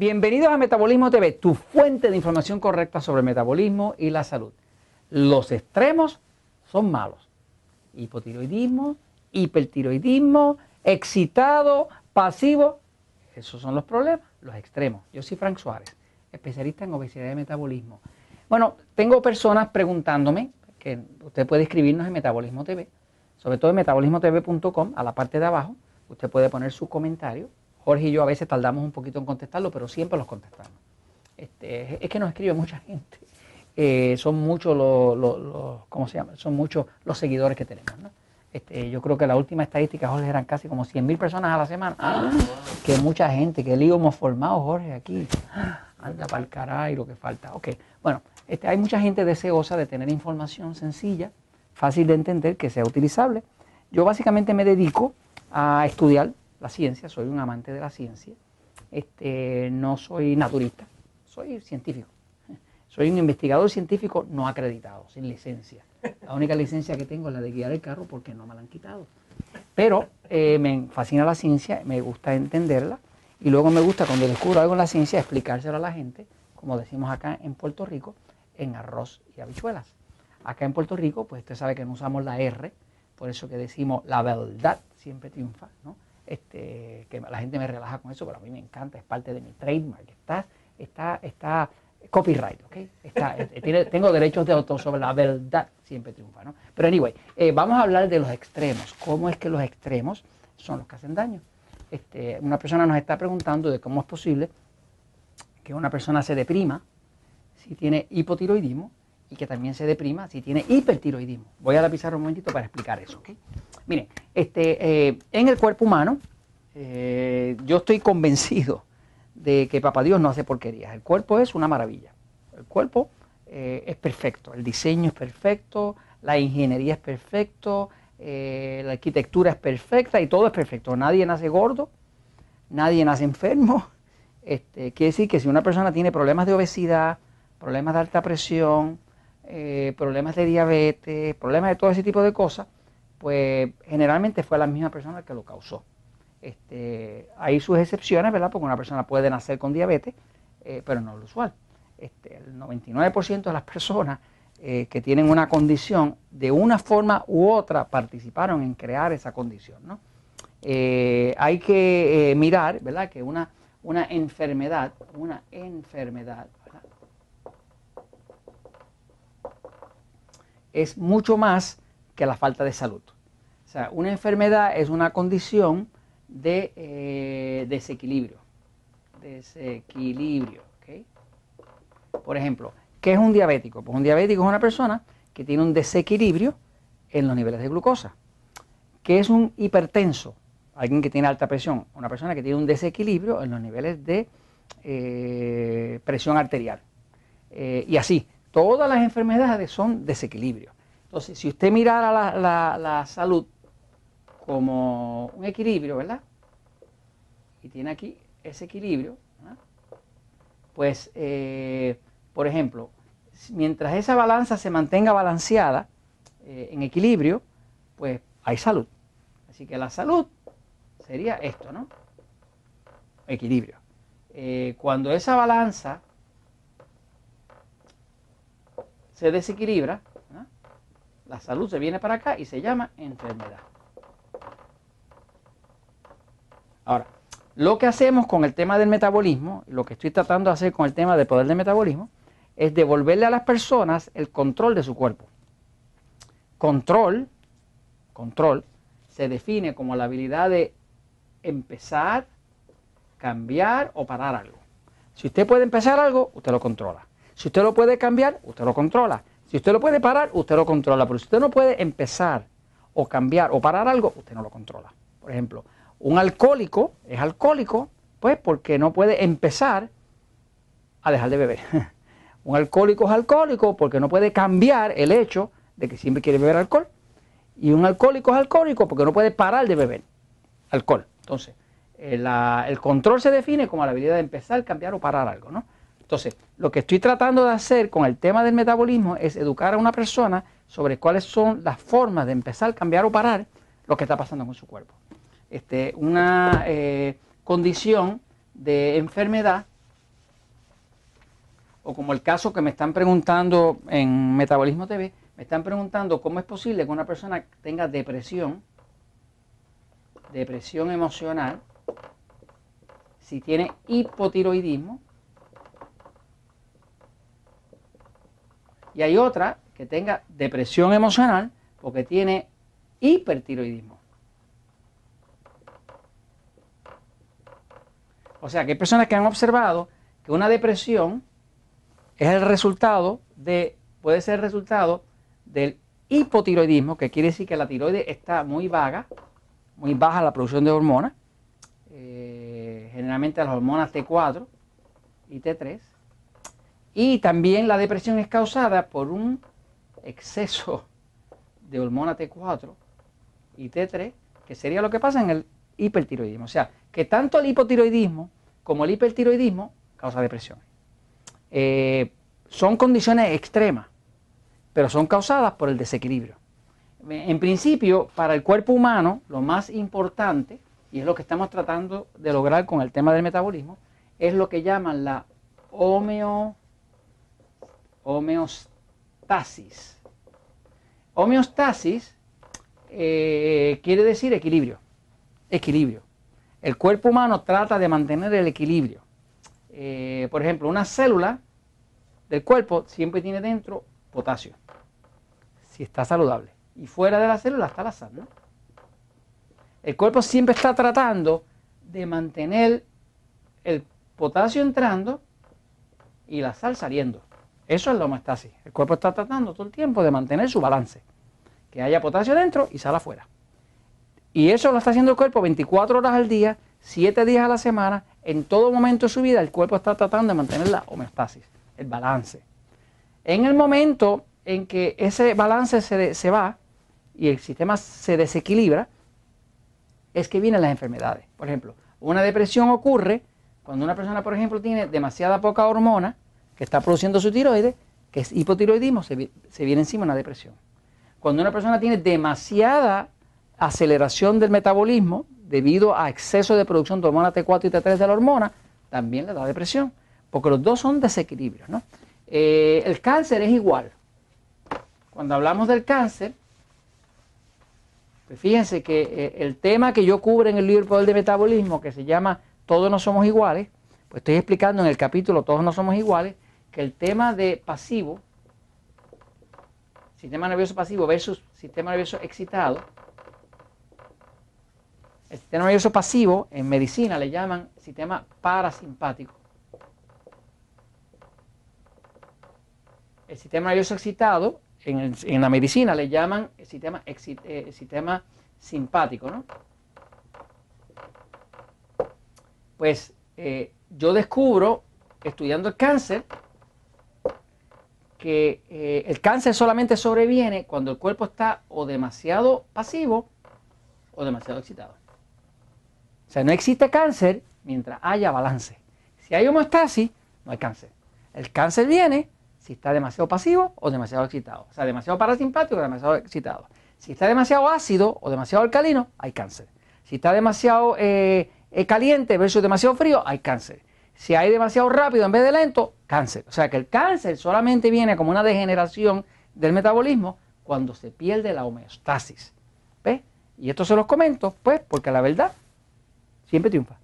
Bienvenidos a Metabolismo TV, tu fuente de información correcta sobre metabolismo y la salud. Los extremos son malos. Hipotiroidismo, hipertiroidismo, excitado, pasivo. Esos son los problemas, los extremos. Yo soy Frank Suárez, especialista en obesidad y metabolismo. Bueno, tengo personas preguntándome, que usted puede escribirnos en Metabolismo TV, sobre todo en metabolismotv.com, a la parte de abajo, usted puede poner su comentario Jorge y yo a veces tardamos un poquito en contestarlo, pero siempre los contestamos. Este, es que nos escribe mucha gente. Eh, son muchos los, ¿cómo se llama? Son muchos los seguidores que tenemos, este, yo creo que la última estadística, Jorge, eran casi como 100 mil personas a la semana. Que mucha gente, que lío hemos formado, Jorge, aquí. Anda para el caray lo que falta. Ok, bueno, este, hay mucha gente deseosa de tener información sencilla, fácil de entender, que sea utilizable. Yo básicamente me dedico a estudiar la ciencia, soy un amante de la ciencia, este, no soy naturista, soy científico. Soy un investigador científico no acreditado, sin licencia. La única licencia que tengo es la de guiar el carro porque no me la han quitado. Pero eh, me fascina la ciencia, me gusta entenderla y luego me gusta cuando descubro algo en la ciencia explicárselo a la gente, como decimos acá en Puerto Rico, en arroz y habichuelas. Acá en Puerto Rico, pues usted sabe que no usamos la R, por eso que decimos la verdad siempre triunfa, ¿no? Este, que la gente me relaja con eso, pero a mí me encanta, es parte de mi trademark, está, está, está copyright, ¿ok? Está, eh, tengo derechos de autor sobre la verdad, siempre triunfa, ¿no? Pero anyway, eh, vamos a hablar de los extremos, cómo es que los extremos son los que hacen daño. Este, una persona nos está preguntando de cómo es posible que una persona se deprima si tiene hipotiroidismo y que también se deprima si tiene hipertiroidismo. Voy a la pizarra un momentito para explicar eso, ¿ok? Miren, este, eh, en el cuerpo humano, eh, yo estoy convencido de que Papá Dios no hace porquerías. El cuerpo es una maravilla. El cuerpo eh, es perfecto, el diseño es perfecto, la ingeniería es perfecto, la arquitectura es perfecta y todo es perfecto. Nadie nace gordo, nadie nace enfermo. Este, quiere decir que si una persona tiene problemas de obesidad, problemas de alta presión, problemas de diabetes, problemas de todo ese tipo de cosas, pues generalmente fue la misma persona que lo causó. Este, hay sus excepciones, ¿verdad? Porque una persona puede nacer con diabetes, eh, pero no es lo usual. Este, el 99% de las personas eh, que tienen una condición, de una forma u otra, participaron en crear esa condición. ¿no? Eh, hay que mirar, ¿verdad? Que una, una enfermedad, una enfermedad, es mucho más que la falta de salud. O sea, una enfermedad es una condición de eh, desequilibrio. Desequilibrio. Por ejemplo, ¿qué es un diabético? Pues un diabético es una persona que tiene un desequilibrio en los niveles de glucosa. ¿Qué es un hipertenso? Alguien que tiene alta presión. Una persona que tiene un desequilibrio en los niveles de eh, presión arterial. Eh, y así, todas las enfermedades son desequilibrios. Entonces, si usted mirara la, salud como un equilibrio, ¿verdad? Y tiene aquí ese equilibrio, pues, eh, por ejemplo, mientras esa balanza se mantenga balanceada, eh, en equilibrio, pues hay salud. Así que la salud sería esto, ¿no? Equilibrio. Eh, cuando esa balanza se desequilibra, la salud se viene para acá y se llama enfermedad. Ahora, lo que hacemos con el tema del metabolismo, lo que estoy tratando de hacer con el tema del poder del metabolismo, es devolverle a las personas el control de su cuerpo. Control, control, se define como la habilidad de empezar, cambiar o parar algo. Si usted puede empezar algo, usted lo controla. Si usted lo puede cambiar, usted lo controla. Si usted lo puede parar, usted lo controla. Pero si usted no puede empezar o cambiar o parar algo, usted no lo controla. Por ejemplo, un alcohólico es alcohólico, pues porque no puede empezar a dejar de beber. un alcohólico es alcohólico porque no puede cambiar el hecho de que siempre quiere beber alcohol. Y un alcohólico es alcohólico porque no puede parar de beber alcohol. Entonces, el, eh, el control se define como la habilidad de empezar, cambiar o parar algo, ¿no? Entonces, lo que estoy tratando de hacer con el tema del metabolismo es educar a una persona sobre cuáles son las formas de empezar, cambiar o parar lo que está pasando con su cuerpo. Este, una eh, condición de enfermedad o como el caso que me están preguntando en Metabolismo TV, me están preguntando cómo es posible que una persona tenga depresión, depresión emocional, si tiene hipotiroidismo, y hay otra que tenga depresión emocional porque tiene hipertiroidismo. O sea, que hay personas que han observado que una depresión es el resultado de, puede ser el resultado del hipotiroidismo, que quiere decir que la tiroides está muy vaga, muy baja la producción de hormonas, eh, generalmente las hormonas T4 y T3, y también la depresión es causada por un exceso de hormona T4 y T3, que sería lo que pasa en el hipertiroidismo. O sea, que tanto el hipotiroidismo como el hipertiroidismo causa depresión. Eh, son condiciones extremas, pero son causadas por el desequilibrio. En principio, para el cuerpo humano, lo más importante, y es lo que estamos tratando de lograr con el tema del metabolismo, es lo que llaman la homeo homeostasis. Homeostasis eh, quiere decir equilibrio. Equilibrio. El cuerpo humano trata de mantener el equilibrio. Eh, por ejemplo, una célula del cuerpo siempre tiene dentro potasio, si está saludable. Y fuera de la célula está la sal. El cuerpo siempre está tratando de mantener el potasio entrando y la sal saliendo. Eso es la homeostasis. El cuerpo está tratando todo el tiempo de mantener su balance. Que haya potasio dentro y sal afuera. Y eso lo está haciendo el cuerpo 24 horas al día, 7 días a la semana. En todo momento de su vida el cuerpo está tratando de mantener la homeostasis, el balance. En el momento en que ese balance se, se va y el sistema se desequilibra, es que vienen las enfermedades. Por ejemplo, una depresión ocurre cuando una persona, por ejemplo, tiene demasiada poca hormona que está produciendo su tiroides, que es hipotiroidismo, se, viene encima una depresión. Cuando una persona tiene demasiada aceleración del metabolismo debido a exceso de producción de hormona T4 y T3 de la hormona, también le da depresión, porque los dos son desequilibrios. Eh, el cáncer es igual. Cuando hablamos del cáncer, pues fíjense que eh, el tema que yo cubro en el libro Poder de Metabolismo, que se llama Todos no somos iguales, pues estoy explicando en el capítulo Todos no somos iguales, que el tema de pasivo, sistema nervioso pasivo versus sistema nervioso excitado, el sistema nervioso pasivo en medicina le llaman sistema parasimpático. El sistema nervioso excitado en, la medicina le llaman el sistema, eh, sistema simpático. ¿no? Pues eh, yo descubro, estudiando el cáncer, que eh, el cáncer solamente sobreviene cuando el cuerpo está o demasiado pasivo o demasiado excitado. O sea, no existe cáncer mientras haya balance. Si hay homeostasis, no hay cáncer. El cáncer viene si está demasiado pasivo o demasiado excitado. O sea, demasiado parasimpático o demasiado excitado. Si está demasiado ácido o demasiado alcalino, hay cáncer. Si está demasiado eh, eh, caliente versus demasiado frío, hay cáncer. Si hay demasiado rápido en vez de lento, cáncer. O sea que el cáncer solamente viene como una degeneración del metabolismo cuando se pierde la homeostasis. ¿Ves? Y esto se los comento, pues, porque la verdad siempre triunfa.